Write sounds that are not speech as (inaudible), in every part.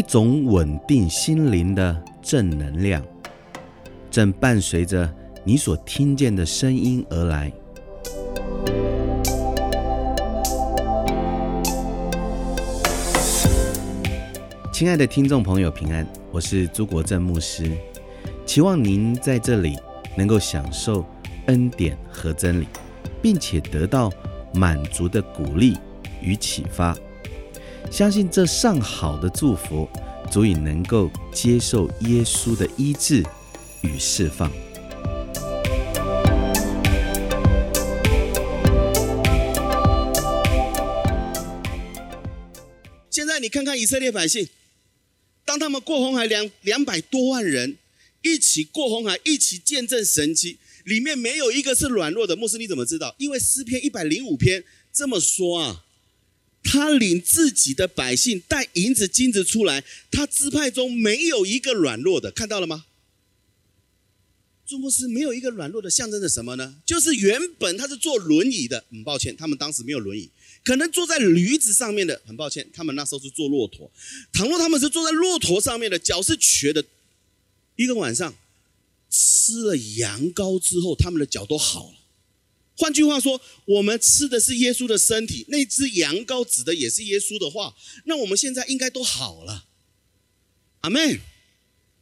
一种稳定心灵的正能量，正伴随着你所听见的声音而来。亲爱的听众朋友，平安，我是朱国正牧师，期望您在这里能够享受恩典和真理，并且得到满足的鼓励与启发。相信这上好的祝福，足以能够接受耶稣的医治与释放。现在你看看以色列百姓，当他们过红海两两百多万人一起过红海，一起见证神迹，里面没有一个是软弱的。牧师你怎么知道？因为诗篇一百零五篇这么说啊。他领自己的百姓带银子金子出来，他支派中没有一个软弱的，看到了吗？朱牧师没有一个软弱的，象征着什么呢？就是原本他是坐轮椅的，很抱歉，他们当时没有轮椅，可能坐在驴子上面的，很抱歉，他们那时候是坐骆驼。倘若他们是坐在骆驼上面的，脚是瘸的，一个晚上吃了羊羔之后，他们的脚都好了。换句话说，我们吃的是耶稣的身体，那只羊羔指的也是耶稣的话。那我们现在应该都好了，阿妹。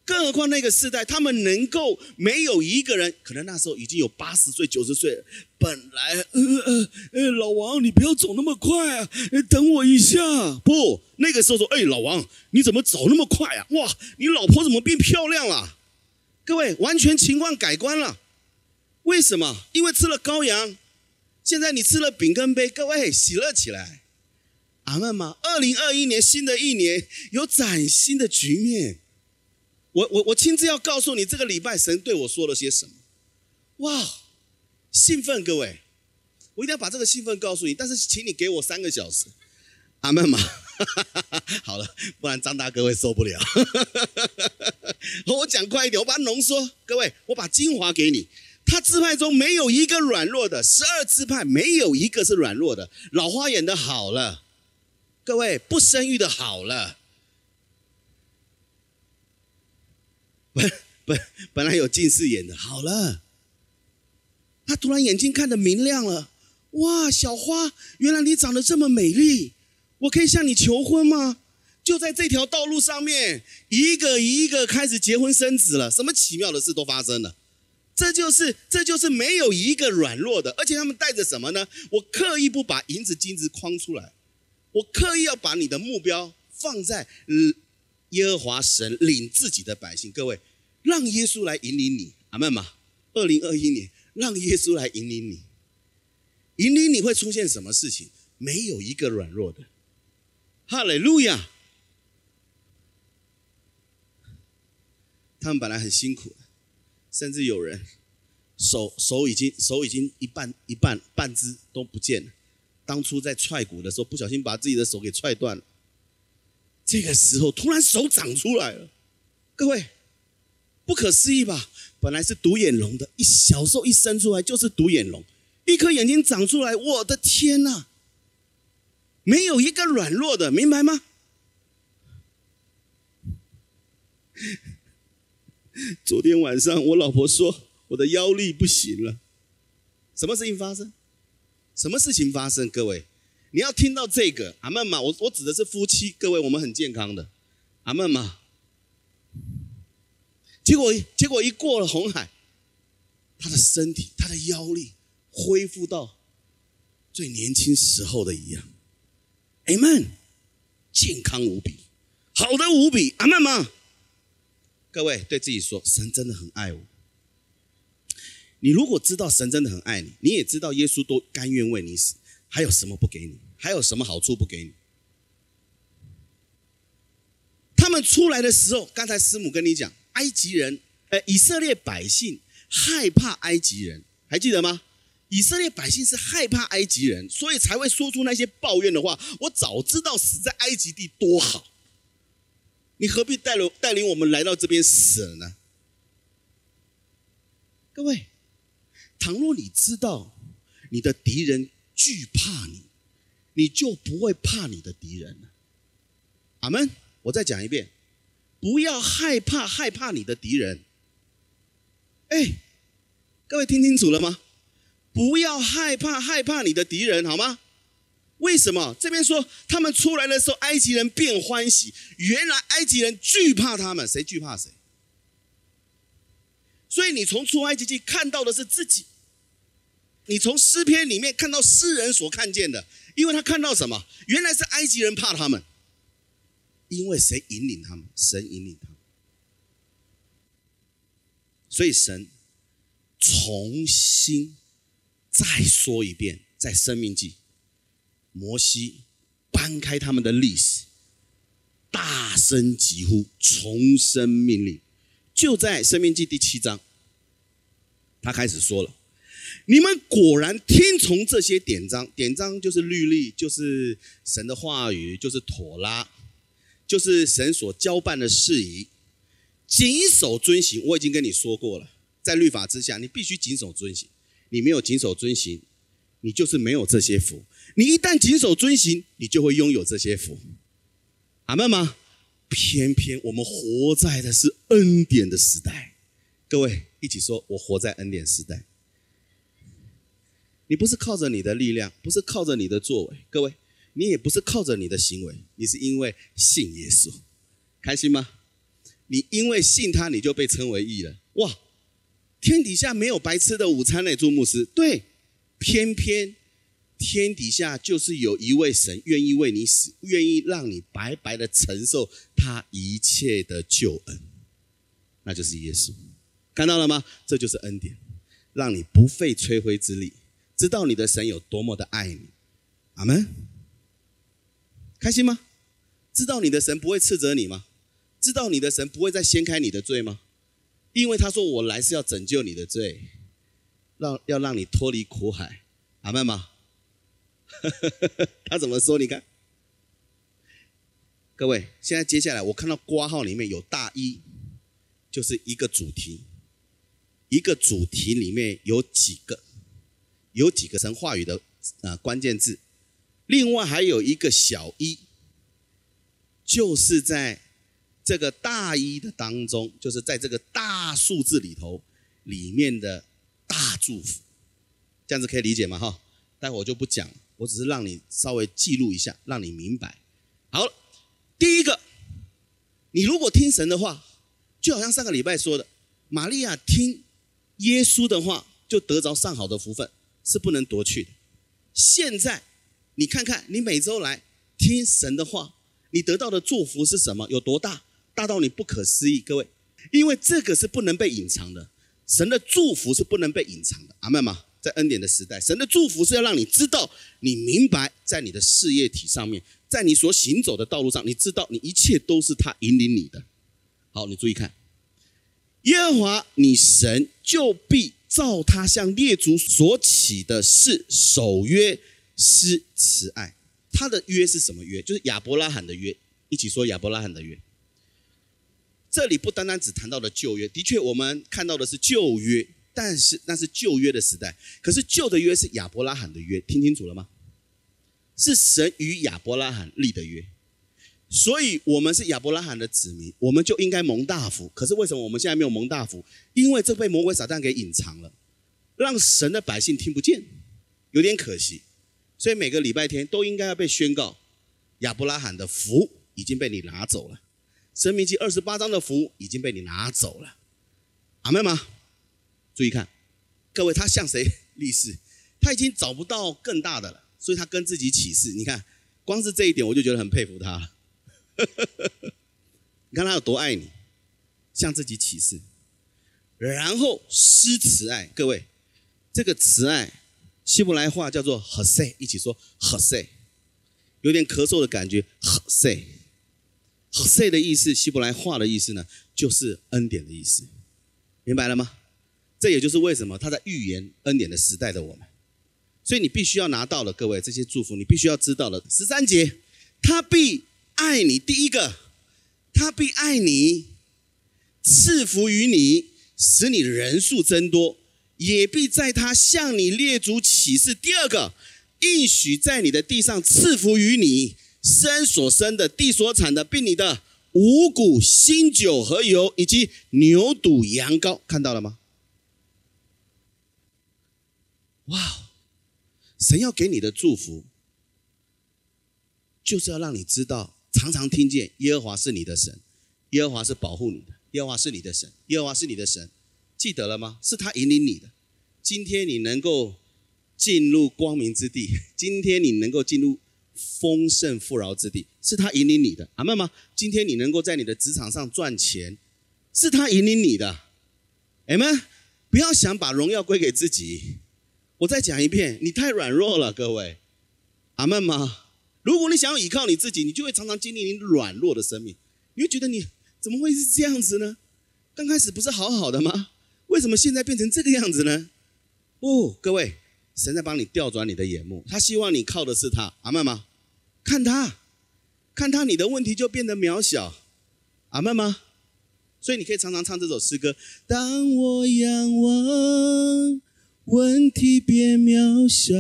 更何况那个时代，他们能够没有一个人，可能那时候已经有八十岁、九十岁了。本来，呃呃呃，老王，你不要走那么快啊，等我一下。不，那个时候说，哎，老王，你怎么走那么快啊？哇，你老婆怎么变漂亮了？各位，完全情况改观了。为什么？因为吃了羔羊，现在你吃了饼跟杯，各位喜乐起来，阿门吗？二零二一年新的一年有崭新的局面，我我我亲自要告诉你，这个礼拜神对我说了些什么？哇，兴奋，各位，我一定要把这个兴奋告诉你，但是请你给我三个小时，阿门吗？(laughs) 好了，不然张大哥会受不了。(laughs) 我讲快一点，我把它浓缩，各位，我把精华给你。他支派中没有一个软弱的，十二支派没有一个是软弱的。老花眼的好了，各位不生育的好了，本本本来有近视眼的好了，他突然眼睛看得明亮了。哇，小花，原来你长得这么美丽，我可以向你求婚吗？就在这条道路上面，一个一个开始结婚生子了，什么奇妙的事都发生了。这就是，这就是没有一个软弱的，而且他们带着什么呢？我刻意不把银子金子框出来，我刻意要把你的目标放在耶和华神领自己的百姓。各位，让耶稣来引领你，阿门吗？二零二一年，让耶稣来引领你，引领你会出现什么事情？没有一个软弱的，哈利路亚！他们本来很辛苦。甚至有人手手已经手已经一半一半半只都不见了。当初在踹鼓的时候，不小心把自己的手给踹断了。这个时候突然手长出来了，各位不可思议吧？本来是独眼龙的，一小时候一生出来就是独眼龙，一颗眼睛长出来，我的天哪！没有一个软弱的，明白吗？(laughs) 昨天晚上，我老婆说我的腰力不行了。什么事情发生？什么事情发生？各位，你要听到这个阿曼嘛？我我指的是夫妻。各位，我们很健康的阿曼嘛。结果结果一过了红海，他的身体，他的腰力恢复到最年轻时候的一样。阿门，健康无比，好的无比。阿曼嘛。各位对自己说：“神真的很爱我。”你如果知道神真的很爱你，你也知道耶稣都甘愿为你死，还有什么不给你？还有什么好处不给你？他们出来的时候，刚才师母跟你讲，埃及人，呃，以色列百姓害怕埃及人，还记得吗？以色列百姓是害怕埃及人，所以才会说出那些抱怨的话。我早知道死在埃及地多好。你何必带领带领我们来到这边死呢？各位，倘若你知道你的敌人惧怕你，你就不会怕你的敌人了。阿门。我再讲一遍，不要害怕害怕你的敌人。哎，各位听清楚了吗？不要害怕害怕你的敌人，好吗？为什么这边说他们出来的时候，埃及人变欢喜？原来埃及人惧怕他们，谁惧怕谁？所以你从出埃及记看到的是自己，你从诗篇里面看到诗人所看见的，因为他看到什么？原来是埃及人怕他们，因为谁引领他们？神引领他们。所以神重新再说一遍，在生命记。摩西搬开他们的历史，大声疾呼，重申命令。就在《生命记》第七章，他开始说了：“你们果然听从这些典章，典章就是律例，就是神的话语，就是妥拉，就是神所交办的事宜，谨守遵行。我已经跟你说过了，在律法之下，你必须谨守遵行。你没有谨守遵行，你就是没有这些福。”你一旦谨守遵行，你就会拥有这些福，阿门吗？偏偏我们活在的是恩典的时代，各位一起说，我活在恩典时代。你不是靠着你的力量，不是靠着你的作为，各位，你也不是靠着你的行为，你是因为信耶稣，开心吗？你因为信他，你就被称为义了。哇，天底下没有白吃的午餐嘞，朱牧师。对，偏偏。天底下就是有一位神愿意为你死，愿意让你白白的承受他一切的救恩，那就是耶稣。看到了吗？这就是恩典，让你不费吹灰之力，知道你的神有多么的爱你。阿门。开心吗？知道你的神不会斥责你吗？知道你的神不会再掀开你的罪吗？因为他说：“我来是要拯救你的罪，让要让你脱离苦海。”阿门吗？(laughs) 他怎么说？你看，各位，现在接下来我看到挂号里面有大一，就是一个主题，一个主题里面有几个，有几个神话语的啊关键字，另外还有一个小一，就是在这个大一的当中，就是在这个大数字里头里面的大祝福，这样子可以理解吗？哈，待会我就不讲。我只是让你稍微记录一下，让你明白。好，第一个，你如果听神的话，就好像上个礼拜说的，玛利亚听耶稣的话，就得着上好的福分，是不能夺去的。现在你看看，你每周来听神的话，你得到的祝福是什么？有多大？大到你不可思议，各位，因为这个是不能被隐藏的，神的祝福是不能被隐藏的。阿门吗？在恩典的时代，神的祝福是要让你知道，你明白，在你的事业体上面，在你所行走的道路上，你知道你一切都是他引领你的。好，你注意看，耶和华你神就必照他向列祖所起的事守约施慈爱。他的约是什么约？就是亚伯拉罕的约。一起说亚伯拉罕的约。这里不单单只谈到了旧约，的确我们看到的是旧约。但是那是旧约的时代，可是旧的约是亚伯拉罕的约，听清楚了吗？是神与亚伯拉罕立的约，所以我们是亚伯拉罕的子民，我们就应该蒙大福。可是为什么我们现在没有蒙大福？因为这被魔鬼撒旦给隐藏了，让神的百姓听不见，有点可惜。所以每个礼拜天都应该要被宣告，亚伯拉罕的福已经被你拿走了，生命记二十八章的福已经被你拿走了，阿妹吗？注意看，各位，他向谁立誓？他已经找不到更大的了，所以他跟自己起誓。你看，光是这一点，我就觉得很佩服他。(laughs) 你看他有多爱你，向自己起誓，然后施慈爱。各位，这个慈爱，希伯来话叫做 h s e 一起说 h s e 有点咳嗽的感觉。h s e h s e 的意思，希伯来话的意思呢，就是恩典的意思，明白了吗？这也就是为什么他在预言恩典的时代的我们，所以你必须要拿到了各位这些祝福，你必须要知道了十三节，他必爱你，第一个，他必爱你，赐福于你，使你人数增多，也必在他向你列祖起誓。第二个，应许在你的地上赐福于你，生所生的，地所产的，并你的五谷、新酒和油，以及牛肚、羊羔，看到了吗？哇！神要给你的祝福，就是要让你知道，常常听见耶和华是你的神，耶和华是保护你的，耶和华是你的神，耶和华是你的神，记得了吗？是他引领你的。今天你能够进入光明之地，今天你能够进入丰盛富饶之地，是他引领你的。阿妹吗？今天你能够在你的职场上赚钱，是他引领你的。阿们，不要想把荣耀归给自己。我再讲一遍，你太软弱了，各位，阿门吗？如果你想要依靠你自己，你就会常常经历你软弱的生命，你会觉得你怎么会是这样子呢？刚开始不是好好的吗？为什么现在变成这个样子呢？哦，各位，神在帮你调转你的眼目，他希望你靠的是他，阿门吗？看他，看他，你的问题就变得渺小，阿门吗？所以你可以常常唱这首诗歌：当我仰望。问题变渺小，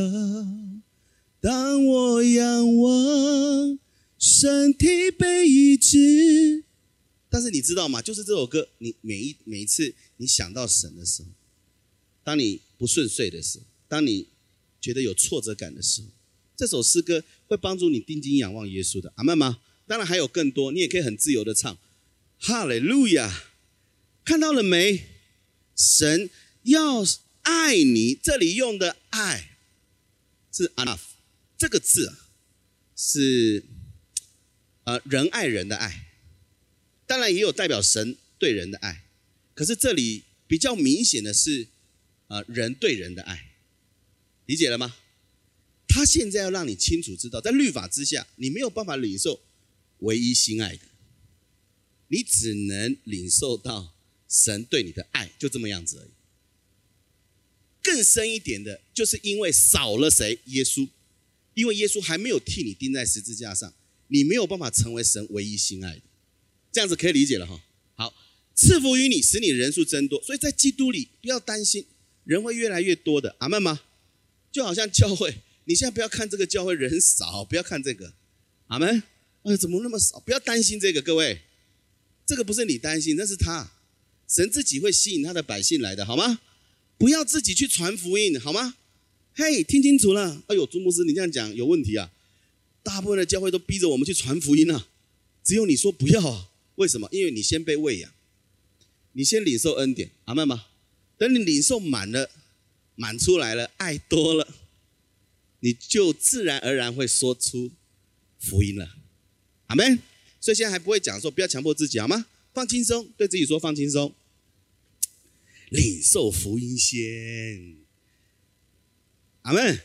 当我仰望，身体被医治。但是你知道吗？就是这首歌，你每一每一次你想到神的时候，当你不顺遂的时候，当你觉得有挫折感的时候，这首诗歌会帮助你定睛仰望耶稣的。阿门吗？当然还有更多，你也可以很自由的唱哈利路亚。看到了没？神要。爱你，这里用的爱是 enough 这个字啊，是呃人爱人的爱，当然也有代表神对人的爱，可是这里比较明显的是啊人对人的爱，理解了吗？他现在要让你清楚知道，在律法之下，你没有办法领受唯一心爱的，你只能领受到神对你的爱，就这么样子而已。更深一点的，就是因为少了谁？耶稣，因为耶稣还没有替你钉在十字架上，你没有办法成为神唯一心爱的。这样子可以理解了哈。好，赐福于你，使你人数增多。所以在基督里，不要担心人会越来越多的。阿门吗？就好像教会，你现在不要看这个教会人少，不要看这个。阿门。哎，怎么那么少？不要担心这个，各位，这个不是你担心，那是他，神自己会吸引他的百姓来的，好吗？不要自己去传福音，好吗？嘿，听清楚了。哎呦，朱牧师，你这样讲有问题啊！大部分的教会都逼着我们去传福音啊，只有你说不要啊？为什么？因为你先被喂养，你先领受恩典，阿门吗？等你领受满了，满出来了，爱多了，你就自然而然会说出福音了，阿门。所以现在还不会讲说，不要强迫自己，好吗？放轻松，对自己说放轻松。领受福音先，阿门，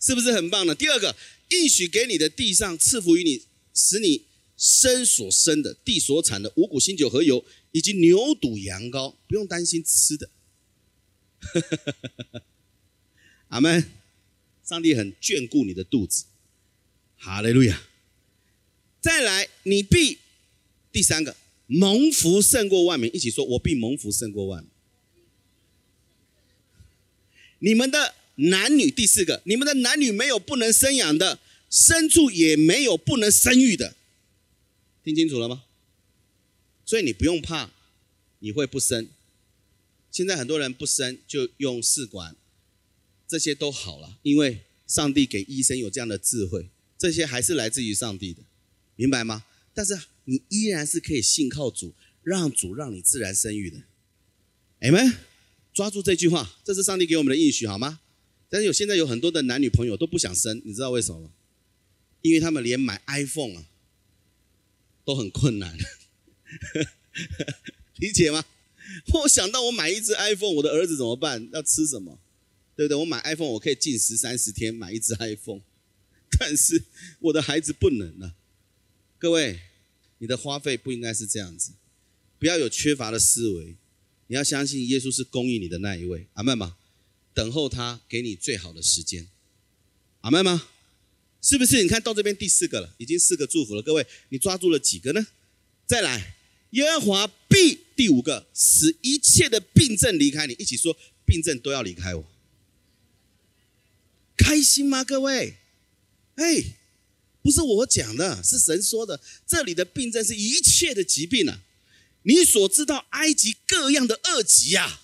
是不是很棒呢？第二个，应许给你的地上赐福于你，使你生所生的地所产的五谷新酒和油，以及牛肚羊羔，不用担心吃的。(laughs) 阿门，上帝很眷顾你的肚子。哈利路亚。再来，你必第三个蒙福胜过万民，一起说，我必蒙福胜过万民。你们的男女第四个，你们的男女没有不能生养的，牲畜也没有不能生育的，听清楚了吗？所以你不用怕，你会不生。现在很多人不生就用试管，这些都好了，因为上帝给医生有这样的智慧，这些还是来自于上帝的，明白吗？但是你依然是可以信靠主，让主让你自然生育的，amen。抓住这句话，这是上帝给我们的应许，好吗？但是有现在有很多的男女朋友都不想生，你知道为什么吗？因为他们连买 iPhone 啊都很困难，(laughs) 理解吗？我想到我买一只 iPhone，我的儿子怎么办？要吃什么？对不对？我买 iPhone，我可以禁食三十天买一只 iPhone，(laughs) 但是我的孩子不能啊。各位，你的花费不应该是这样子，不要有缺乏的思维。你要相信耶稣是供应你的那一位，阿门吗？等候他给你最好的时间，阿门吗？是不是？你看到这边第四个了，已经四个祝福了。各位，你抓住了几个呢？再来，耶和华必第五个使一切的病症离开你，一起说，病症都要离开我。开心吗？各位，哎，不是我讲的，是神说的。这里的病症是一切的疾病啊！你所知道埃及各样的恶疾呀，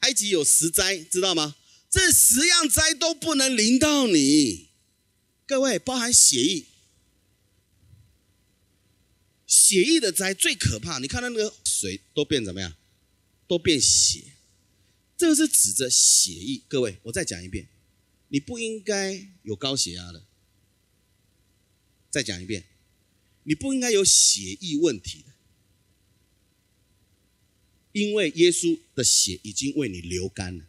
埃及有十灾，知道吗？这十样灾都不能临到你。各位，包含血疫，血疫的灾最可怕。你看到那个水都变怎么样？都变血。这个是指着血疫。各位，我再讲一遍，你不应该有高血压的。再讲一遍，你不应该有血液问题的，因为耶稣的血已经为你流干了，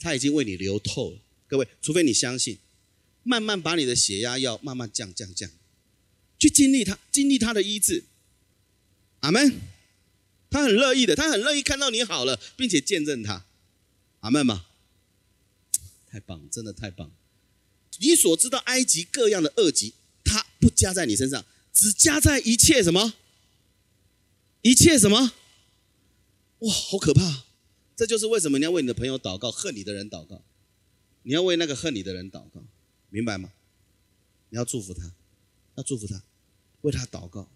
他已经为你流透了。各位，除非你相信，慢慢把你的血压要慢慢降降降，去经历他，经历他的医治。阿门。他很乐意的，他很乐意看到你好了，并且见证他。阿门吗？太棒，真的太棒！你所知道埃及各样的恶疾，他不加在你身上，只加在一切什么？一切什么？哇，好可怕！这就是为什么你要为你的朋友祷告，恨你的人祷告，你要为那个恨你的人祷告，明白吗？你要祝福他，要祝福他，为他祷告。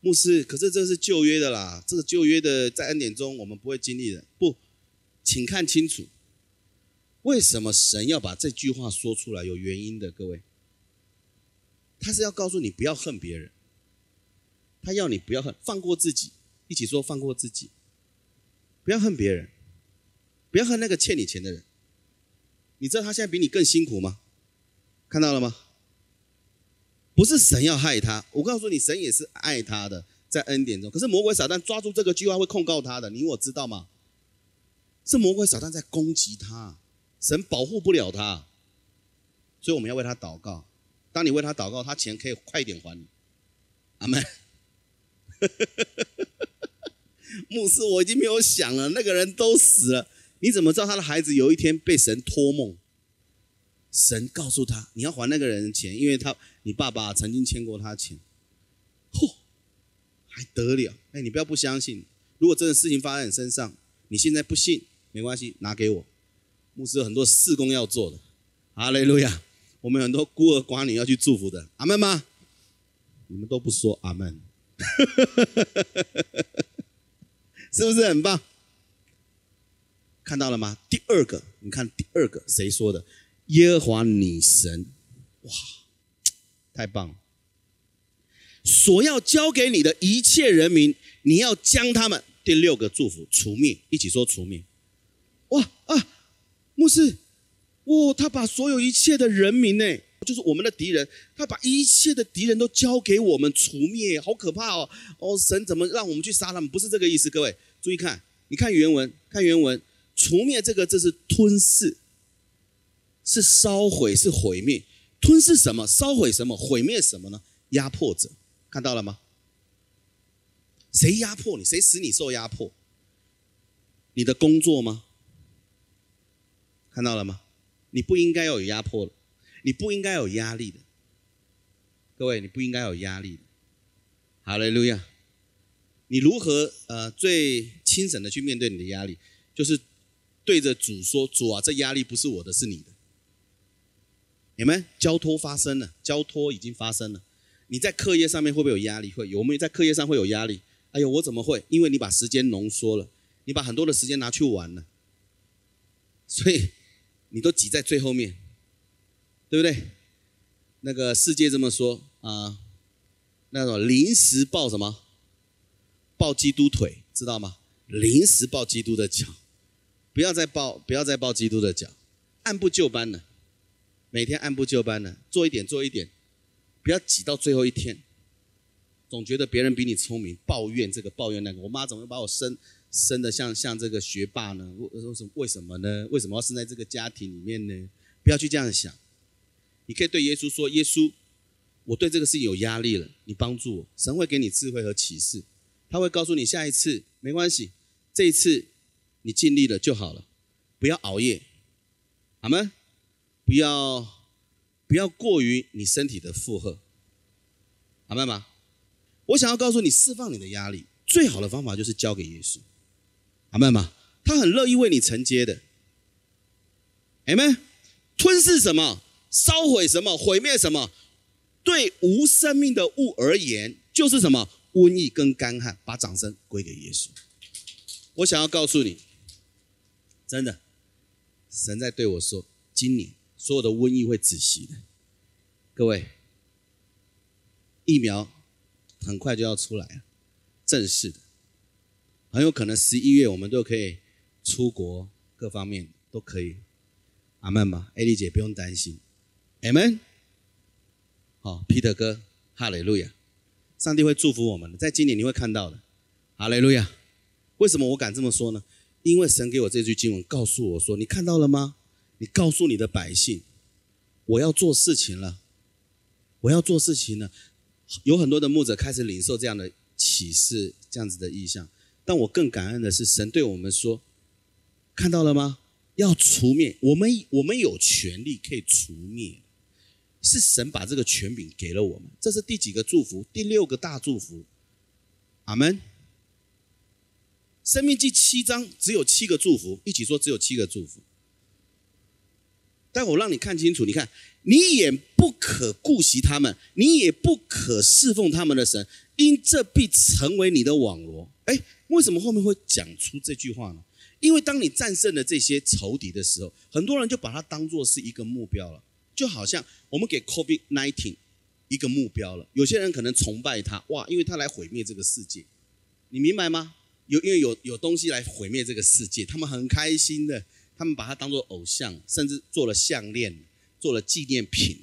牧师，可是这是旧约的啦，这个旧约的在恩典中我们不会经历的。不，请看清楚，为什么神要把这句话说出来？有原因的，各位，他是要告诉你不要恨别人，他要你不要恨，放过自己，一起说放过自己，不要恨别人，不要恨那个欠你钱的人。你知道他现在比你更辛苦吗？看到了吗？不是神要害他，我告诉你，神也是爱他的，在恩典中。可是魔鬼撒旦抓住这个句话会控告他的，你我知道吗？是魔鬼撒旦在攻击他，神保护不了他，所以我们要为他祷告。当你为他祷告，他钱可以快一点还你。阿门。(laughs) 牧师，我已经没有想了，那个人都死了，你怎么知道他的孩子有一天被神托梦？神告诉他，你要还那个人的钱，因为他你爸爸曾经欠过他钱。嚯，还得了？哎，你不要不相信。如果真的事情发生在你身上，你现在不信没关系，拿给我。牧师有很多事工要做的。哈利路亚！我们很多孤儿寡女要去祝福的。阿门吗？你们都不说阿门，(laughs) 是不是很棒？看到了吗？第二个，你看第二个谁说的？耶和华女神，哇，太棒了！所要交给你的一切人民，你要将他们第六个祝福除灭，一起说除灭。哇啊，牧师，哇，他把所有一切的人民呢，就是我们的敌人，他把一切的敌人都交给我们除灭，好可怕哦！哦，神怎么让我们去杀他们？不是这个意思，各位注意看，你看原文，看原文，除灭这个字是吞噬。是烧毁，是毁灭，吞噬什么？烧毁什么？毁灭什么呢？压迫者，看到了吗？谁压迫你？谁使你受压迫？你的工作吗？看到了吗？你不应该要有压迫的，你不应该有压力的。各位，你不应该有压力的。好嘞，路亚，你如何呃最清醒的去面对你的压力？就是对着主说：“主啊，这压力不是我的，是你的。”你们交托发生了，交托已经发生了。你在课业上面会不会有压力？会有，我们在课业上会有压力。哎呦，我怎么会？因为你把时间浓缩了，你把很多的时间拿去玩了，所以你都挤在最后面，对不对？那个世界这么说啊，那种临时抱什么？抱基督腿，知道吗？临时抱基督的脚，不要再抱，不要再抱基督的脚，按部就班的。每天按部就班的做一点做一点，不要挤到最后一天。总觉得别人比你聪明，抱怨这个抱怨那个。我妈怎么把我生生的像像这个学霸呢？为什么为什么呢？为什么要生在这个家庭里面呢？不要去这样想。你可以对耶稣说：“耶稣，我对这个事情有压力了，你帮助我。”神会给你智慧和启示，他会告诉你下一次没关系，这一次你尽力了就好了，不要熬夜，好吗？不要，不要过于你身体的负荷，明白吗？我想要告诉你，释放你的压力，最好的方法就是交给耶稣，明白吗？他很乐意为你承接的。阿门。吞噬什么？烧毁什么？毁灭什么？对无生命的物而言，就是什么？瘟疫跟干旱。把掌声归给耶稣。我想要告诉你，真的，神在对我说，今年所有的瘟疫会止息的。各位，疫苗很快就要出来了，正式的，很有可能十一月我们都可以出国，各方面都可以。阿门吧，艾丽姐不用担心。阿门。好，皮特哥，哈雷路亚，上帝会祝福我们的，在今年你会看到的。哈雷路亚。为什么我敢这么说呢？因为神给我这句经文，告诉我说：“你看到了吗？你告诉你的百姓，我要做事情了，我要做事情了。”有很多的牧者开始领受这样的启示，这样子的意象。但我更感恩的是，神对我们说：“看到了吗？要除灭我们，我们有权利可以除灭，是神把这个权柄给了我们。这是第几个祝福？第六个大祝福。阿门。”生命记七章只有七个祝福，一起说只有七个祝福。但我让你看清楚，你看，你也不可顾惜他们，你也不可侍奉他们的神，因这必成为你的网罗。哎，为什么后面会讲出这句话呢？因为当你战胜了这些仇敌的时候，很多人就把它当做是一个目标了，就好像我们给 COVID nineteen 一个目标了。有些人可能崇拜他，哇，因为他来毁灭这个世界，你明白吗？有因为有有东西来毁灭这个世界，他们很开心的，他们把它当做偶像，甚至做了项链，做了纪念品，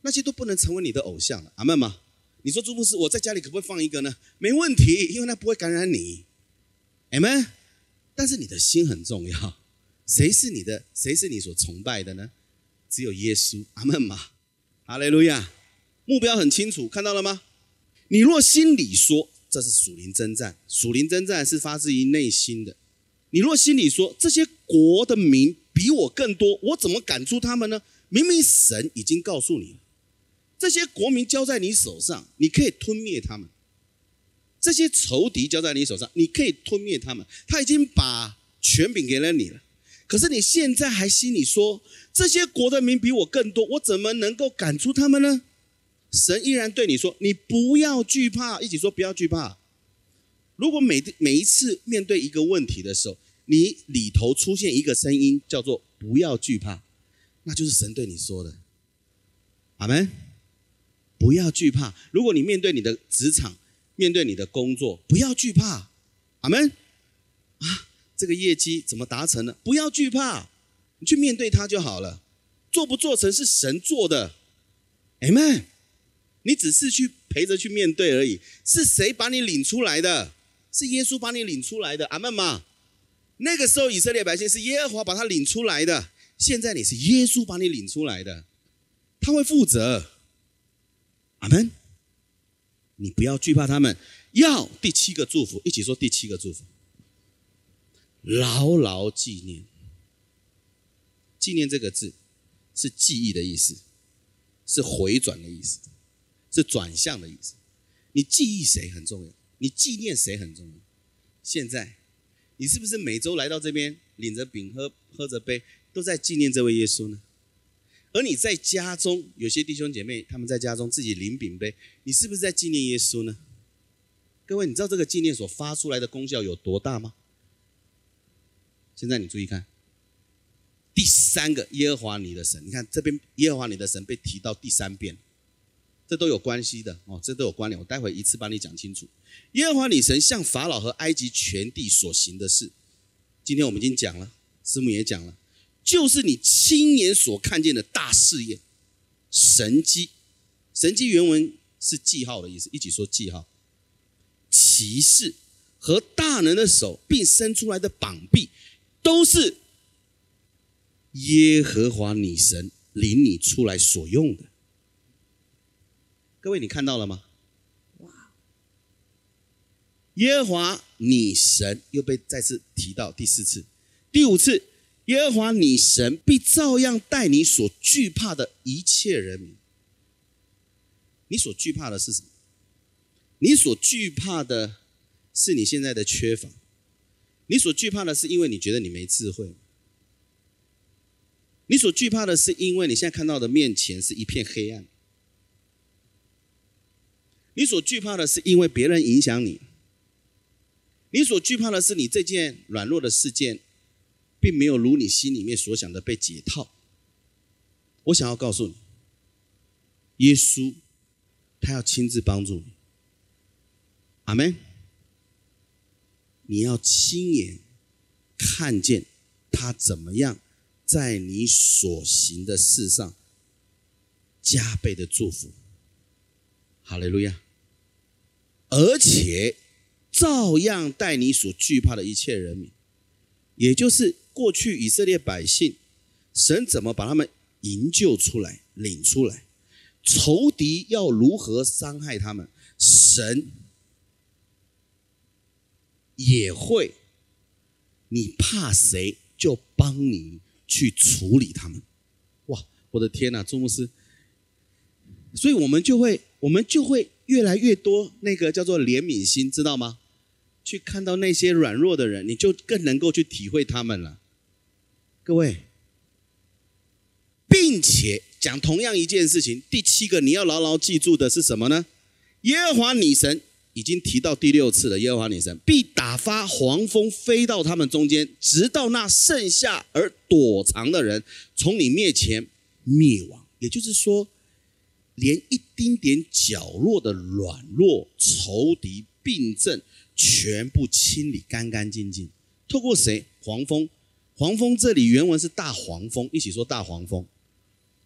那些都不能成为你的偶像了。阿门吗？你说朱牧师，我在家里可不可以放一个呢？没问题，因为那不会感染你。阿门。但是你的心很重要，谁是你的？谁是你所崇拜的呢？只有耶稣。阿门吗？哈利路亚。目标很清楚，看到了吗？你若心里说。这是属灵征战，属灵征战是发自于内心的。你若心里说这些国的民比我更多，我怎么赶出他们呢？明明神已经告诉你了，这些国民交在你手上，你可以吞灭他们；这些仇敌交在你手上，你可以吞灭他们。他已经把权柄给了你了，可是你现在还心里说这些国的民比我更多，我怎么能够赶出他们呢？神依然对你说：“你不要惧怕。”一起说：“不要惧怕。”如果每每一次面对一个问题的时候，你里头出现一个声音叫做“不要惧怕”，那就是神对你说的。阿门。不要惧怕。如果你面对你的职场，面对你的工作，不要惧怕。阿门。啊，这个业绩怎么达成呢？不要惧怕，你去面对它就好了。做不做成是神做的。阿门。你只是去陪着去面对而已，是谁把你领出来的？是耶稣把你领出来的，阿门吗？那个时候以色列百姓是耶和华把他领出来的，现在你是耶稣把你领出来的，他会负责，阿门。你不要惧怕他们，要第七个祝福，一起说第七个祝福，牢牢纪念。纪念这个字是记忆的意思，是回转的意思。是转向的意思。你记忆谁很重要，你纪念谁很重要。现在，你是不是每周来到这边，领着饼喝喝着杯，都在纪念这位耶稣呢？而你在家中，有些弟兄姐妹他们在家中自己领饼杯，你是不是在纪念耶稣呢？各位，你知道这个纪念所发出来的功效有多大吗？现在你注意看，第三个耶和华你的神，你看这边耶和华你的神被提到第三遍。这都有关系的哦，这都有关联。我待会一次帮你讲清楚。耶和华女神向法老和埃及全地所行的事，今天我们已经讲了，师母也讲了，就是你亲眼所看见的大事业、神机。神机原文是记号的意思，一起说记号。骑士和大人的手，并伸出来的膀臂，都是耶和华女神领你出来所用的。各位，你看到了吗？哇！耶和华你神又被再次提到第四次、第五次。耶和华你神必照样待你所惧怕的一切人民。你所惧怕的是什么？你所惧怕的是你现在的缺乏。你所惧怕的是因为你觉得你没智慧。你所惧怕的是，因为你现在看到的面前是一片黑暗。你所惧怕的是，因为别人影响你。你所惧怕的是，你这件软弱的事件，并没有如你心里面所想的被解套。我想要告诉你，耶稣他要亲自帮助你。阿门。你要亲眼看见他怎么样在你所行的事上加倍的祝福。哈利路亚。而且。照样带你所惧怕的一切人民，也就是过去以色列百姓，神怎么把他们营救出来、领出来？仇敌要如何伤害他们，神也会。你怕谁，就帮你去处理他们。哇，我的天哪，朱牧师！所以我们就会，我们就会越来越多那个叫做怜悯心，知道吗？去看到那些软弱的人，你就更能够去体会他们了。各位，并且讲同样一件事情，第七个你要牢牢记住的是什么呢？耶和华女神已经提到第六次了。耶和华女神必打发黄蜂飞到他们中间，直到那剩下而躲藏的人从你面前灭亡。也就是说，连一丁点角落的软弱、仇敌、病症。全部清理干干净净，透过谁？黄蜂。黄蜂这里原文是大黄蜂，一起说大黄蜂，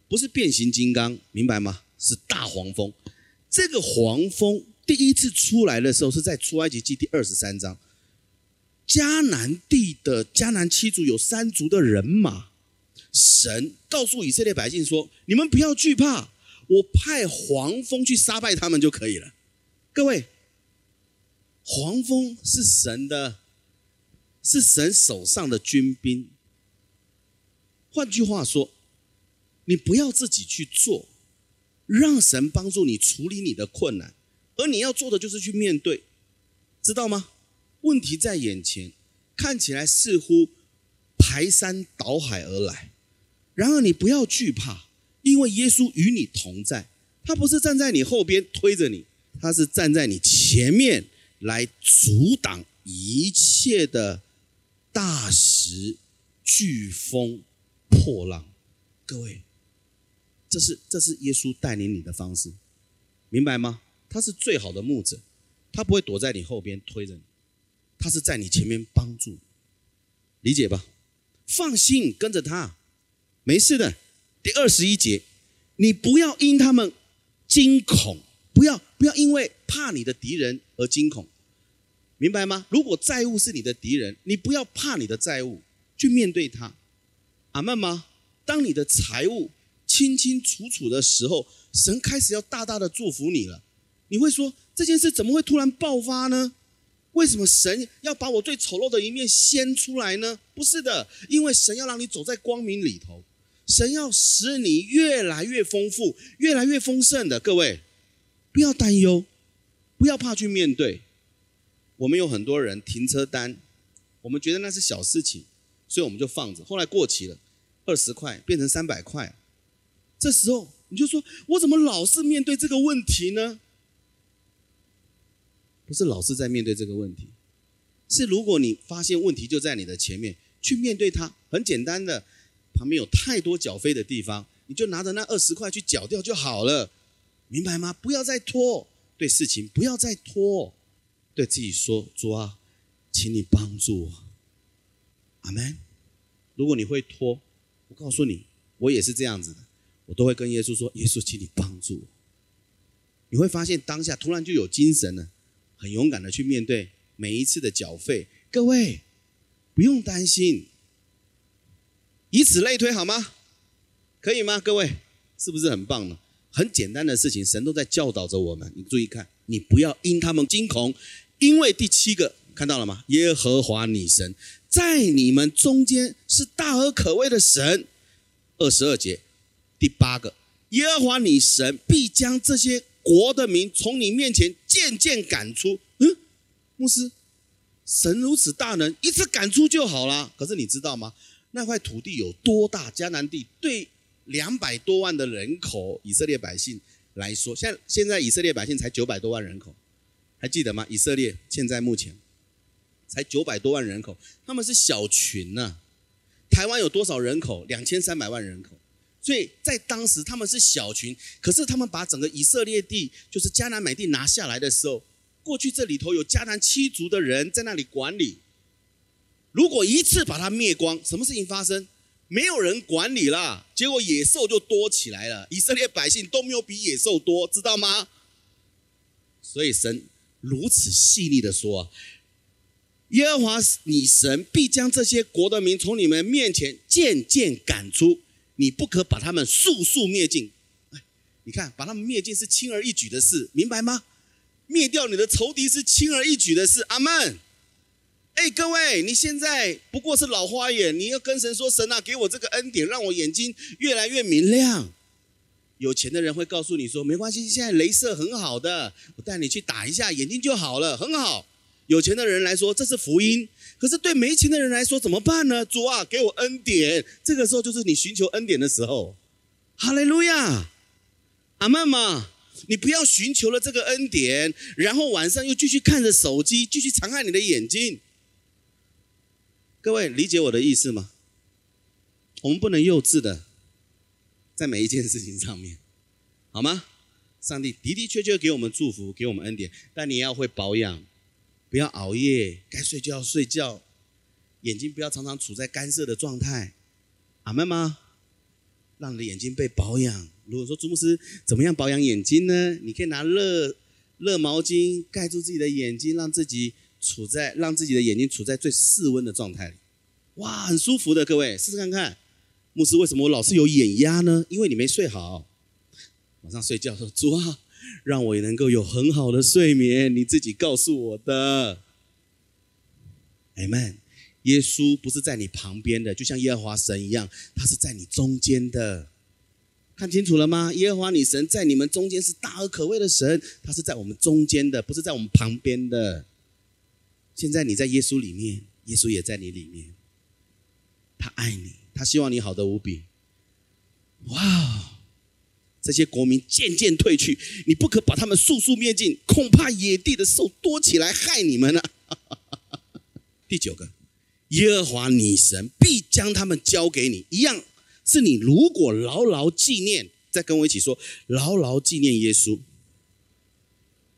不是变形金刚，明白吗？是大黄蜂。这个黄蜂第一次出来的时候是在出埃及记第二十三章，迦南地的迦南七族有三族的人马，神告诉以色列百姓说：“你们不要惧怕，我派黄蜂去杀败他们就可以了。”各位。黄蜂是神的，是神手上的军兵。换句话说，你不要自己去做，让神帮助你处理你的困难，而你要做的就是去面对，知道吗？问题在眼前，看起来似乎排山倒海而来，然而你不要惧怕，因为耶稣与你同在，他不是站在你后边推着你，他是站在你前面。来阻挡一切的大石、飓风、破浪，各位，这是这是耶稣带领你的方式，明白吗？他是最好的牧者，他不会躲在你后边推着你，他是在你前面帮助你，理解吧？放心，跟着他，没事的。第二十一节，你不要因他们惊恐，不要不要因为怕你的敌人而惊恐。明白吗？如果债务是你的敌人，你不要怕你的债务，去面对他。阿曼吗？当你的财务清清楚楚的时候，神开始要大大的祝福你了。你会说这件事怎么会突然爆发呢？为什么神要把我最丑陋的一面掀出来呢？不是的，因为神要让你走在光明里头，神要使你越来越丰富、越来越丰盛的。各位，不要担忧，不要怕去面对。我们有很多人停车单，我们觉得那是小事情，所以我们就放着。后来过期了，二十块变成三百块，这时候你就说：“我怎么老是面对这个问题呢？”不是老是在面对这个问题，是如果你发现问题就在你的前面，去面对它，很简单的，旁边有太多缴费的地方，你就拿着那二十块去缴掉就好了，明白吗？不要再拖，对事情不要再拖。对自己说：“主啊，请你帮助我。”阿门。如果你会拖，我告诉你，我也是这样子的，我都会跟耶稣说：“耶稣，请你帮助我。”你会发现当下突然就有精神了，很勇敢的去面对每一次的缴费。各位不用担心，以此类推好吗？可以吗？各位是不是很棒呢？很简单的事情，神都在教导着我们。你注意看，你不要因他们惊恐。因为第七个看到了吗？耶和华女神在你们中间是大而可畏的神。二十二节，第八个，耶和华女神必将这些国的民从你面前渐渐赶出。嗯，牧师，神如此大能，一次赶出就好了。可是你知道吗？那块土地有多大？迦南地对两百多万的人口以色列百姓来说，现现在以色列百姓才九百多万人口，还记得吗？以色列现在目前才九百多万人口，他们是小群呢。台湾有多少人口？两千三百万人口，所以在当时他们是小群，可是他们把整个以色列地，就是迦南美地拿下来的时候，过去这里头有迦南七族的人在那里管理。如果一次把它灭光，什么事情发生？没有人管理了，结果野兽就多起来了。以色列百姓都没有比野兽多，知道吗？所以神如此细腻的说：“耶和华你神必将这些国的民从你们面前渐渐赶出，你不可把他们速速灭尽。”，你看，把他们灭尽是轻而易举的事，明白吗？灭掉你的仇敌是轻而易举的事。阿门。哎，各位，你现在不过是老花眼，你要跟神说：“神啊，给我这个恩典，让我眼睛越来越明亮。”有钱的人会告诉你说：“没关系，现在镭射很好的，我带你去打一下，眼睛就好了，很好。”有钱的人来说这是福音，可是对没钱的人来说怎么办呢？主啊，给我恩典。这个时候就是你寻求恩典的时候。哈利路亚，阿门嘛？你不要寻求了这个恩典，然后晚上又继续看着手机，继续残害你的眼睛。各位理解我的意思吗？我们不能幼稚的，在每一件事情上面，好吗？上帝的的确确给我们祝福，给我们恩典，但你要会保养，不要熬夜，该睡觉睡觉，眼睛不要常常处在干涩的状态，阿门吗？让你的眼睛被保养。如果说朱牧师怎么样保养眼睛呢？你可以拿热热毛巾盖住自己的眼睛，让自己。处在让自己的眼睛处在最室温的状态里，哇，很舒服的，各位试试看看。牧师，为什么我老是有眼压呢？因为你没睡好。晚上睡觉说主啊，让我也能够有很好的睡眠，你自己告诉我的。Amen。耶稣不是在你旁边的，就像耶和华神一样，他是在你中间的。看清楚了吗？耶和华你神在你们中间是大而可畏的神，他是在我们中间的，不是在我们旁边的。现在你在耶稣里面，耶稣也在你里面。他爱你，他希望你好的无比。哇！这些国民渐渐退去，你不可把他们速速灭尽，恐怕野地的兽多起来害你们了。(laughs) 第九个，耶和华你神必将他们交给你，一样是你如果牢牢纪念，再跟我一起说，牢牢纪念耶稣，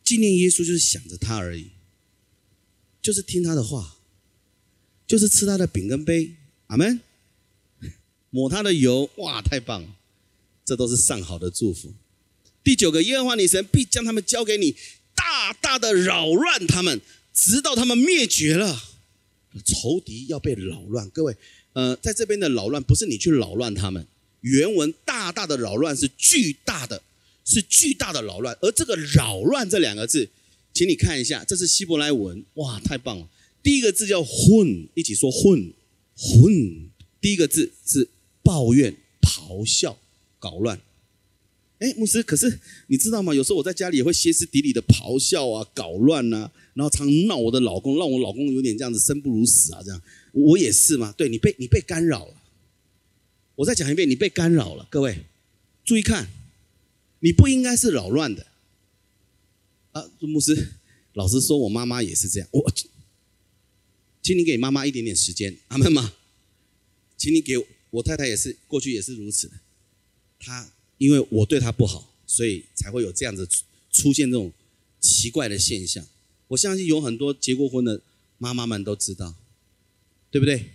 纪念耶稣就是想着他而已。就是听他的话，就是吃他的饼跟杯，阿门。抹他的油，哇，太棒了！这都是上好的祝福。第九个，耶和华你神必将他们交给你，大大的扰乱他们，直到他们灭绝了。仇敌要被扰乱，各位，呃，在这边的扰乱不是你去扰乱他们，原文大大的扰乱是巨大的，是巨大的扰乱，而这个扰乱这两个字。请你看一下，这是希伯来文，哇，太棒了！第一个字叫混，一起说混混。第一个字是抱怨、咆哮、搞乱。哎，牧师，可是你知道吗？有时候我在家里也会歇斯底里的咆哮啊、搞乱啊，然后常闹我的老公，让我老公有点这样子生不如死啊，这样。我也是嘛？对你被你被干扰了。我再讲一遍，你被干扰了。各位注意看，你不应该是扰乱的。啊，牧师，老实说，我妈妈也是这样。我，请你给妈妈一点点时间，阿门吗？请你给我我太太也是，过去也是如此的。她因为我对她不好，所以才会有这样子出现这种奇怪的现象。我相信有很多结过婚的妈妈们都知道，对不对？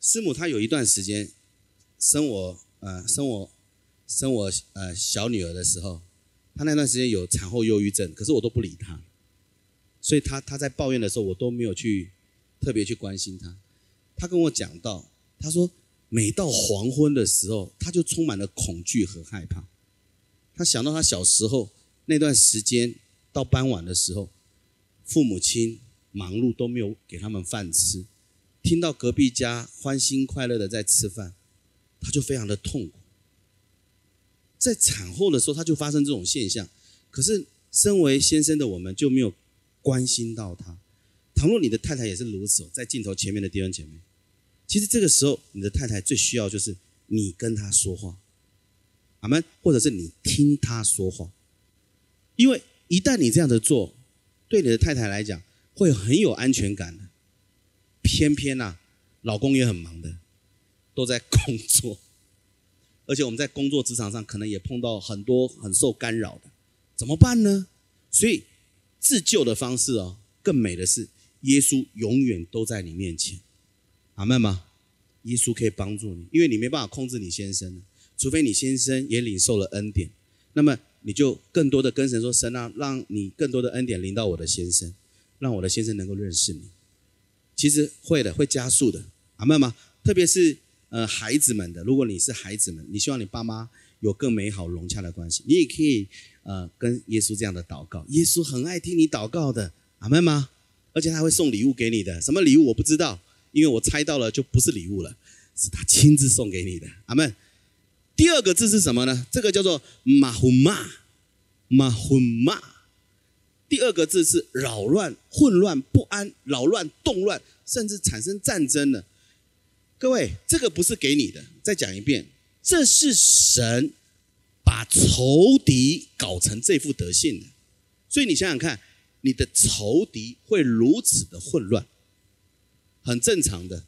师母她有一段时间生我，呃，生我，生我，呃，小女儿的时候。她那段时间有产后忧郁症，可是我都不理她，所以她她在抱怨的时候，我都没有去特别去关心她。她跟我讲到，他说每到黄昏的时候，他就充满了恐惧和害怕。他想到他小时候那段时间，到傍晚的时候，父母亲忙碌都没有给他们饭吃，听到隔壁家欢欣快乐的在吃饭，他就非常的痛苦。在产后的时候，他就发生这种现象。可是，身为先生的我们就没有关心到他。倘若你的太太也是如此，在镜头前面的弟兄姐妹，其实这个时候，你的太太最需要就是你跟她说话，阿门，或者是你听她说话，因为一旦你这样的做，对你的太太来讲会很有安全感的。偏偏呐，老公也很忙的，都在工作，而且我们在工作职场上可能也碰到很多很受干扰的，怎么办呢？所以自救的方式哦，更美的是耶稣永远都在你面前。阿门吗？耶稣可以帮助你，因为你没办法控制你先生，除非你先生也领受了恩典，那么你就更多的跟神说：“神啊，让你更多的恩典临到我的先生，让我的先生能够认识你。”其实会的，会加速的。阿门吗？特别是呃孩子们的，如果你是孩子们，你希望你爸妈有更美好融洽的关系，你也可以呃跟耶稣这样的祷告。耶稣很爱听你祷告的，阿门吗？而且他会送礼物给你的，什么礼物我不知道。因为我猜到了，就不是礼物了，是他亲自送给你的。阿门。第二个字是什么呢？这个叫做马虎骂，马虎骂。第二个字是扰乱、混乱、不安、扰乱、动乱，甚至产生战争的。各位，这个不是给你的。再讲一遍，这是神把仇敌搞成这副德性的。所以你想想看，你的仇敌会如此的混乱。很正常的，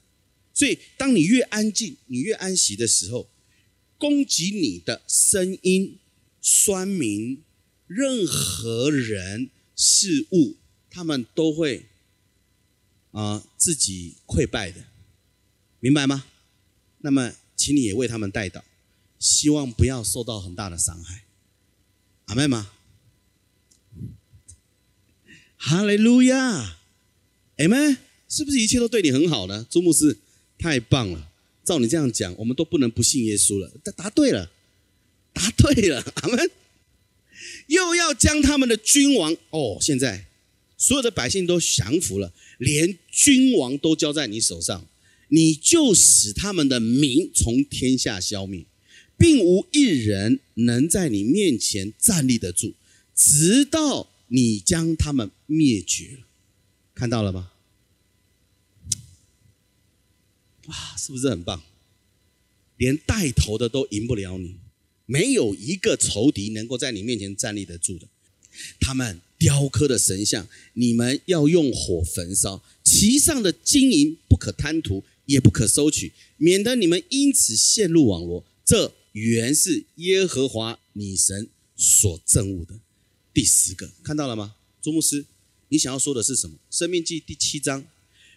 所以当你越安静，你越安息的时候，攻击你的声音、酸民、任何人事物，他们都会啊自己溃败的，明白吗？那么，请你也为他们代祷，希望不要受到很大的伤害。阿妹吗？哈利路亚，阿门。是不是一切都对你很好呢？朱牧师，太棒了！照你这样讲，我们都不能不信耶稣了。答答对了，答对了，(laughs) 阿门。又要将他们的君王哦，现在所有的百姓都降服了，连君王都交在你手上，你就使他们的名从天下消灭，并无一人能在你面前站立得住，直到你将他们灭绝了。看到了吗？哇，是不是很棒？连带头的都赢不了你，没有一个仇敌能够在你面前站立得住的。他们雕刻的神像，你们要用火焚烧；其上的金银不可贪图，也不可收取，免得你们因此陷入网罗。这原是耶和华你神所憎恶的。第十个看到了吗？朱牧师，你想要说的是什么？生命记第七章。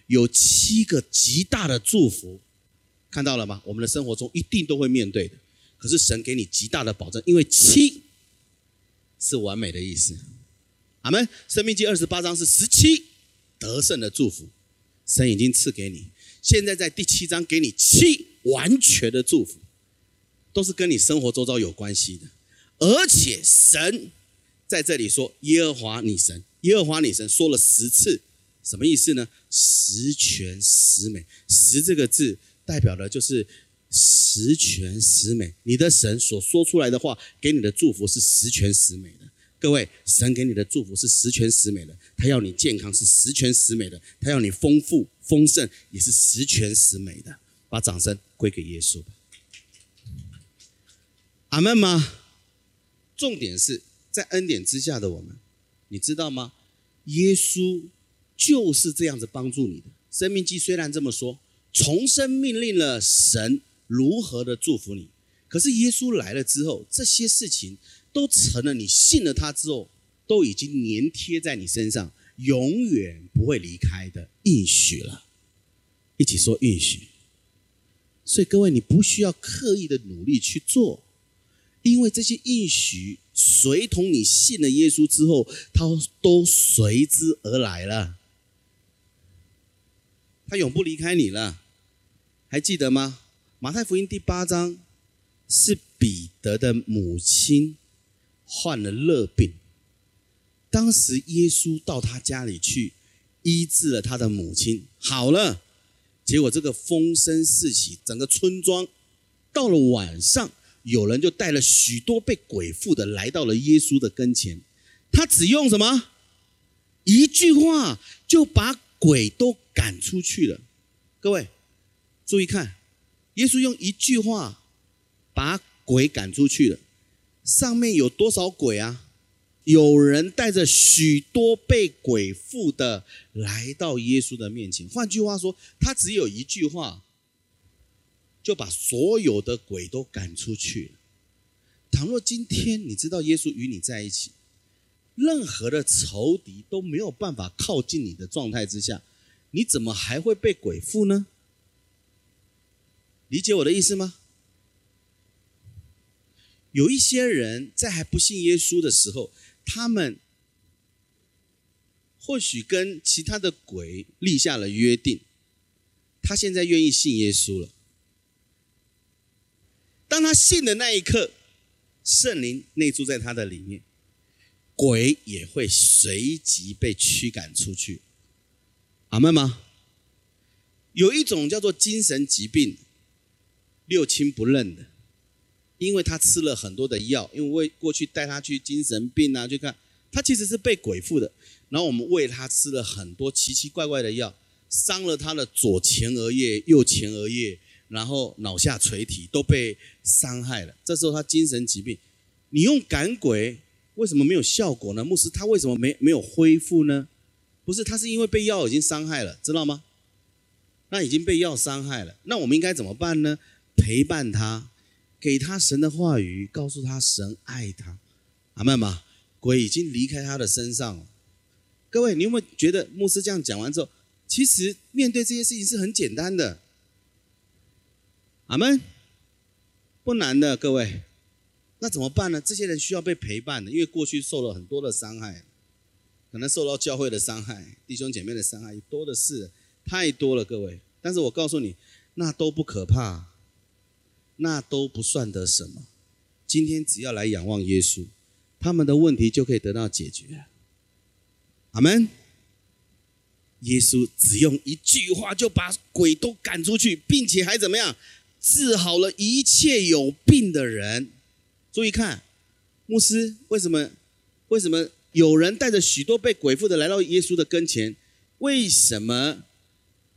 有七个极大的祝福，看到了吗？我们的生活中一定都会面对的。可是神给你极大的保证，因为七是完美的意思。阿门。生命记二十八章是十七得胜的祝福，神已经赐给你。现在在第七章给你七完全的祝福，都是跟你生活周遭有关系的。而且神在这里说：“耶和华你神，耶和华你神”，说了十次。什么意思呢？十全十美，十这个字代表的就是十全十美。你的神所说出来的话，给你的祝福是十全十美的。各位，神给你的祝福是十全十美的，他要你健康是十全十美的，他要你丰富丰盛也是十全十美的。把掌声归给耶稣。阿门吗？重点是在恩典之下的我们，你知道吗？耶稣。就是这样子帮助你的。生命记虽然这么说，重生命令了神如何的祝福你，可是耶稣来了之后，这些事情都成了你信了他之后，都已经粘贴在你身上，永远不会离开的应许了。一起说应许。所以各位，你不需要刻意的努力去做，因为这些应许随同你信了耶稣之后，他都随之而来了。他永不离开你了，还记得吗？马太福音第八章是彼得的母亲患了热病，当时耶稣到他家里去医治了他的母亲，好了。结果这个风声四起，整个村庄到了晚上，有人就带了许多被鬼附的来到了耶稣的跟前，他只用什么一句话就把。鬼都赶出去了，各位，注意看，耶稣用一句话把鬼赶出去了。上面有多少鬼啊？有人带着许多被鬼附的来到耶稣的面前。换句话说，他只有一句话，就把所有的鬼都赶出去了。倘若今天你知道耶稣与你在一起，任何的仇敌都没有办法靠近你的状态之下，你怎么还会被鬼附呢？理解我的意思吗？有一些人在还不信耶稣的时候，他们或许跟其他的鬼立下了约定，他现在愿意信耶稣了。当他信的那一刻，圣灵内住在他的里面，鬼也会随即被驱赶出去。阿门吗？有一种叫做精神疾病，六亲不认的。因为他吃了很多的药，因为为过去带他去精神病啊去看，他其实是被鬼附的。然后我们喂他吃了很多奇奇怪怪的药，伤了他的左前额叶、右前额叶，然后脑下垂体都被伤害了。这时候他精神疾病，你用赶鬼为什么没有效果呢？牧师他为什么没没有恢复呢？不是，他是因为被药已经伤害了，知道吗？那已经被药伤害了，那我们应该怎么办呢？陪伴他。给他神的话语，告诉他神爱他，阿妹吗？鬼已经离开他的身上了。各位，你有没有觉得牧师这样讲完之后，其实面对这些事情是很简单的？阿门，不难的。各位，那怎么办呢？这些人需要被陪伴的，因为过去受了很多的伤害，可能受到教会的伤害、弟兄姐妹的伤害，多的是，太多了。各位，但是我告诉你，那都不可怕。那都不算得什么。今天只要来仰望耶稣，他们的问题就可以得到解决。阿门。耶稣只用一句话就把鬼都赶出去，并且还怎么样治好了一切有病的人。注意看，牧师为什么？为什么有人带着许多被鬼附的来到耶稣的跟前？为什么？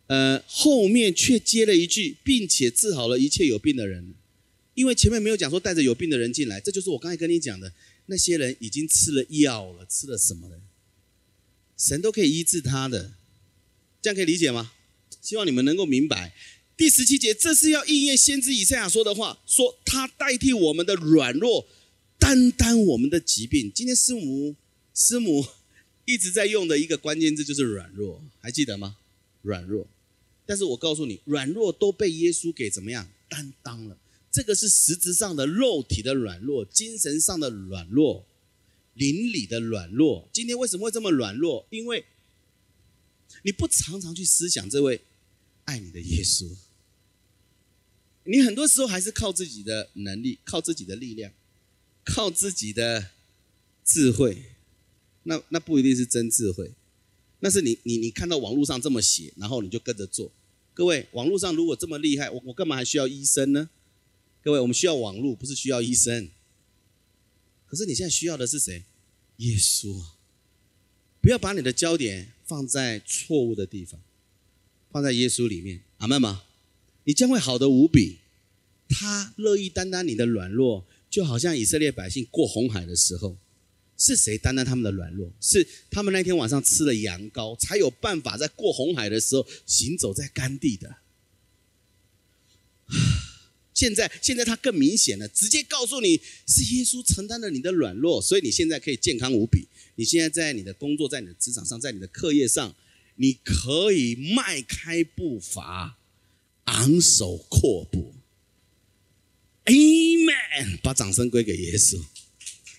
呃，后面却接了一句，并且治好了一切有病的人，因为前面没有讲说带着有病的人进来，这就是我刚才跟你讲的，那些人已经吃了药了，吃了什么了？神都可以医治他的，这样可以理解吗？希望你们能够明白。第十七节，这是要应验先知以赛亚说的话，说他代替我们的软弱，担当我们的疾病。今天师母师母 (laughs) 一直在用的一个关键字就是软弱，还记得吗？软弱。但是我告诉你，软弱都被耶稣给怎么样担当了？这个是实质上的肉体的软弱，精神上的软弱，邻里的软弱。今天为什么会这么软弱？因为你不常常去思想这位爱你的耶稣，你很多时候还是靠自己的能力，靠自己的力量，靠自己的智慧。那那不一定是真智慧，那是你你你看到网络上这么写，然后你就跟着做。各位，网络上如果这么厉害，我我干嘛还需要医生呢？各位，我们需要网络，不是需要医生。可是你现在需要的是谁？耶稣啊。不要把你的焦点放在错误的地方，放在耶稣里面。阿门吗？你将会好的无比。他乐意担当你的软弱，就好像以色列百姓过红海的时候。是谁担当他们的软弱？是他们那天晚上吃了羊羔，才有办法在过红海的时候行走在干地的。(sighs) 现在，现在他更明显了，直接告诉你是耶稣承担了你的软弱，所以你现在可以健康无比。你现在在你的工作，在你的职场上，在你的课业上，你可以迈开步伐，昂首阔步。Amen！把掌声归给耶稣。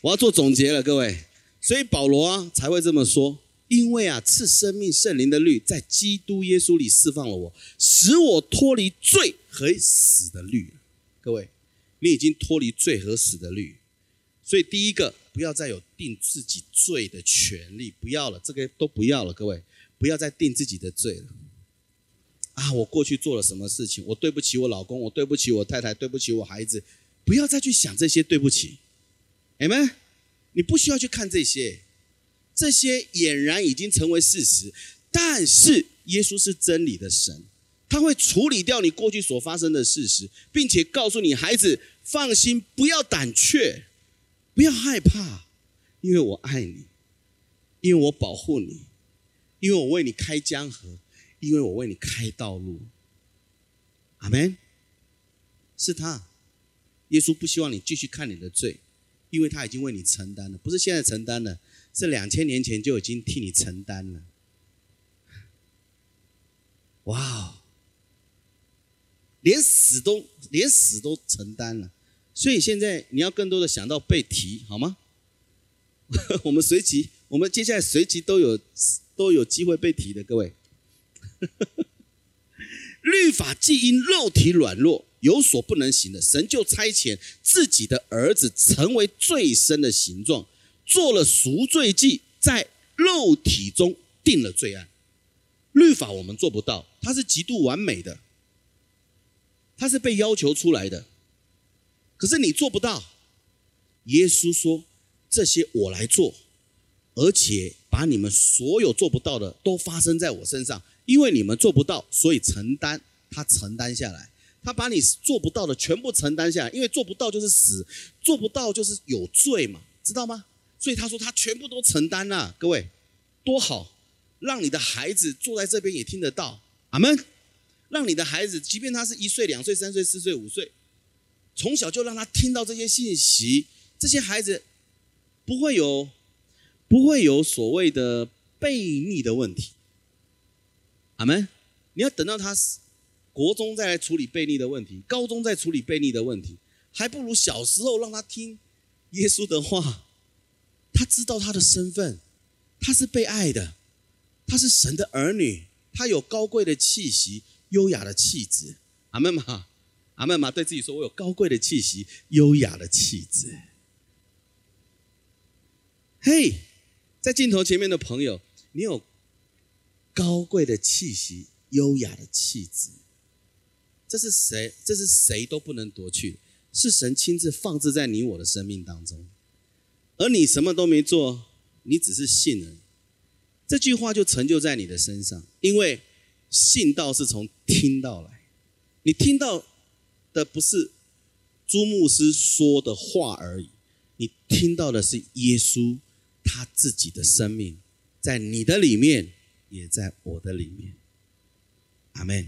我要做总结了，各位，所以保罗啊才会这么说，因为啊赐生命圣灵的律在基督耶稣里释放了我，使我脱离罪和死的律。各位，你已经脱离罪和死的律，所以第一个不要再有定自己罪的权利，不要了，这个都不要了，各位，不要再定自己的罪了。啊，我过去做了什么事情？我对不起我老公，我对不起我太太，对不起我孩子，不要再去想这些对不起。你们，你不需要去看这些，这些俨然已经成为事实。但是耶稣是真理的神，他会处理掉你过去所发生的事实，并且告诉你孩子放心，不要胆怯，不要害怕，因为我爱你，因为我保护你，因为我为你开江河，因为我为你开道路。阿门。是他，耶稣不希望你继续看你的罪，因为他已经为你承担了，不是现在承担了，是两千年前就已经替你承担了。哇！连死都连死都承担了，所以现在你要更多的想到被提，好吗？(laughs) 我们随即，我们接下来随即都有都有机会被提的，各位。(laughs) 律法既因肉体软弱有所不能行的，神就差遣自己的儿子成为最深的形状，做了赎罪祭，在肉体中定了罪案。律法我们做不到，它是极度完美的。它是被要求出来的，可是你做不到。耶稣说：“这些我来做，而且把你们所有做不到的都发生在我身上，因为你们做不到，所以承担。他承担下来，他把你做不到的全部承担下来，因为做不到就是死，做不到就是有罪嘛，知道吗？所以他说他全部都承担了。各位，多好，让你的孩子坐在这边也听得到。阿门。”让你的孩子，即便他是一岁、两岁、三岁、四岁、五岁，从小就让他听到这些信息，这些孩子不会有不会有所谓的悖逆的问题。阿门。你要等到他国中再来处理悖逆的问题，高中再处理悖逆的问题，还不如小时候让他听耶稣的话，他知道他的身份，他是被爱的，他是神的儿女，他有高贵的气息。优雅的气质，阿门嘛，阿门嘛，对自己说：“我有高贵的气息，优雅的气质。”嘿，在镜头前面的朋友，你有高贵的气息，优雅的气质，这是谁？这是谁都不能夺去，是神亲自放置在你我的生命当中，而你什么都没做，你只是信了，这句话就成就在你的身上，因为。信道是从听到来，你听到的不是朱牧师说的话而已，你听到的是耶稣他自己的生命，在你的里面，也在我的里面。阿门。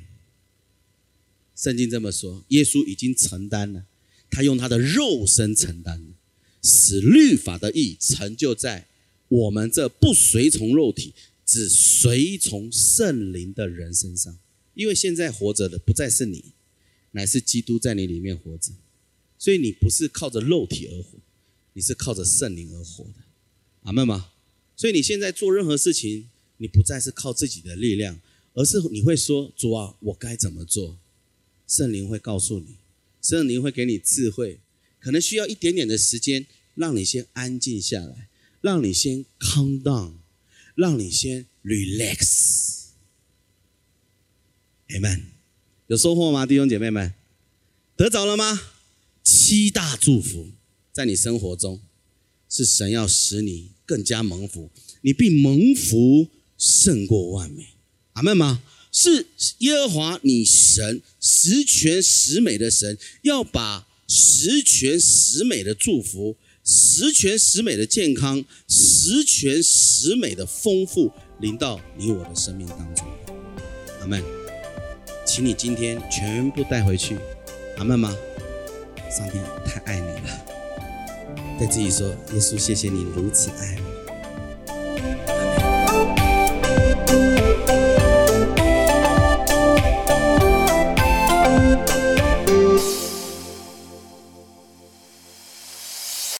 圣经这么说，耶稣已经承担了，他用他的肉身承担，使律法的意义成就在我们这不随从肉体。只随从圣灵的人身上，因为现在活着的不再是你，乃是基督在你里面活着，所以你不是靠着肉体而活，你是靠着圣灵而活的，阿门吗？所以你现在做任何事情，你不再是靠自己的力量，而是你会说：“主啊，我该怎么做？”圣灵会告诉你，圣灵会给你智慧，可能需要一点点的时间，让你先安静下来，让你先 calm down。让你先 relax，Amen。有收获吗，弟兄姐妹们？得着了吗？七大祝福在你生活中，是神要使你更加蒙福，你必蒙福胜过万美。阿门吗？是耶和华你神十全十美的神，要把十全十美的祝福。十全十美的健康，十全十美的丰富，临到你我的生命当中。阿门。请你今天全部带回去。阿门吗？上帝太爱你了。对自己说：耶稣，谢谢你如此爱我。Thank you.